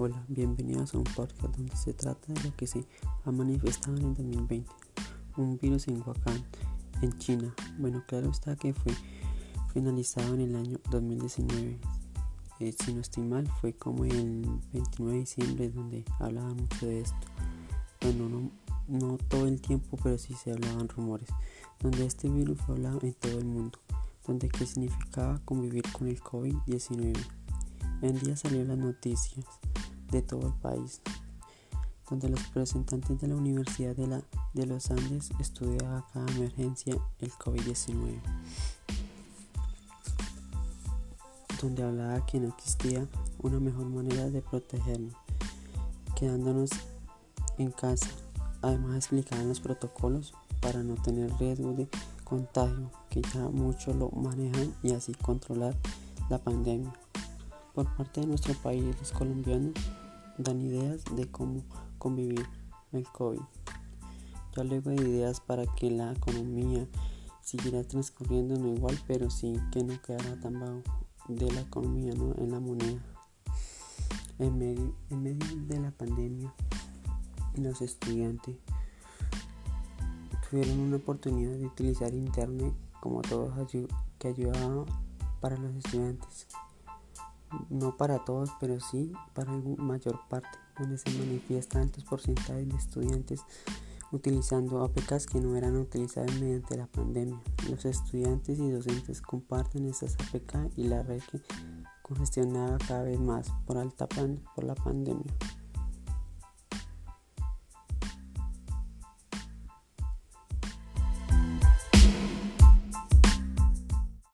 Hola, bienvenidos a un podcast donde se trata de lo que se ha manifestado en el 2020, un virus en Wuhan, en China. Bueno, claro está que fue finalizado en el año 2019. Eh, si no estoy mal, fue como el 29 de diciembre donde hablaban mucho de esto. Bueno, no, no todo el tiempo, pero sí se hablaban rumores, donde este virus fue hablado en todo el mundo, donde qué significaba convivir con el COVID-19. En día salió las noticias de todo el país, donde los representantes de la Universidad de, la, de los Andes estudiaban cada emergencia el COVID-19, donde hablaba que no existía una mejor manera de protegernos, quedándonos en casa. Además explicaban los protocolos para no tener riesgo de contagio, que ya muchos lo manejan y así controlar la pandemia. Por parte de nuestro país, los colombianos dan ideas de cómo convivir el COVID. Yo luego de ideas para que la economía siguiera transcurriendo no igual, pero sí que no quedara tan bajo de la economía, ¿no? en la moneda. En medio, en medio de la pandemia, los estudiantes tuvieron una oportunidad de utilizar internet como todos que ayudaba para los estudiantes no para todos, pero sí para mayor parte, donde se manifiesta altos porcentajes de estudiantes utilizando APKs que no eran utilizadas mediante la pandemia. Los estudiantes y docentes comparten esas APK y la red que congestionaba cada vez más por, alta por la pandemia.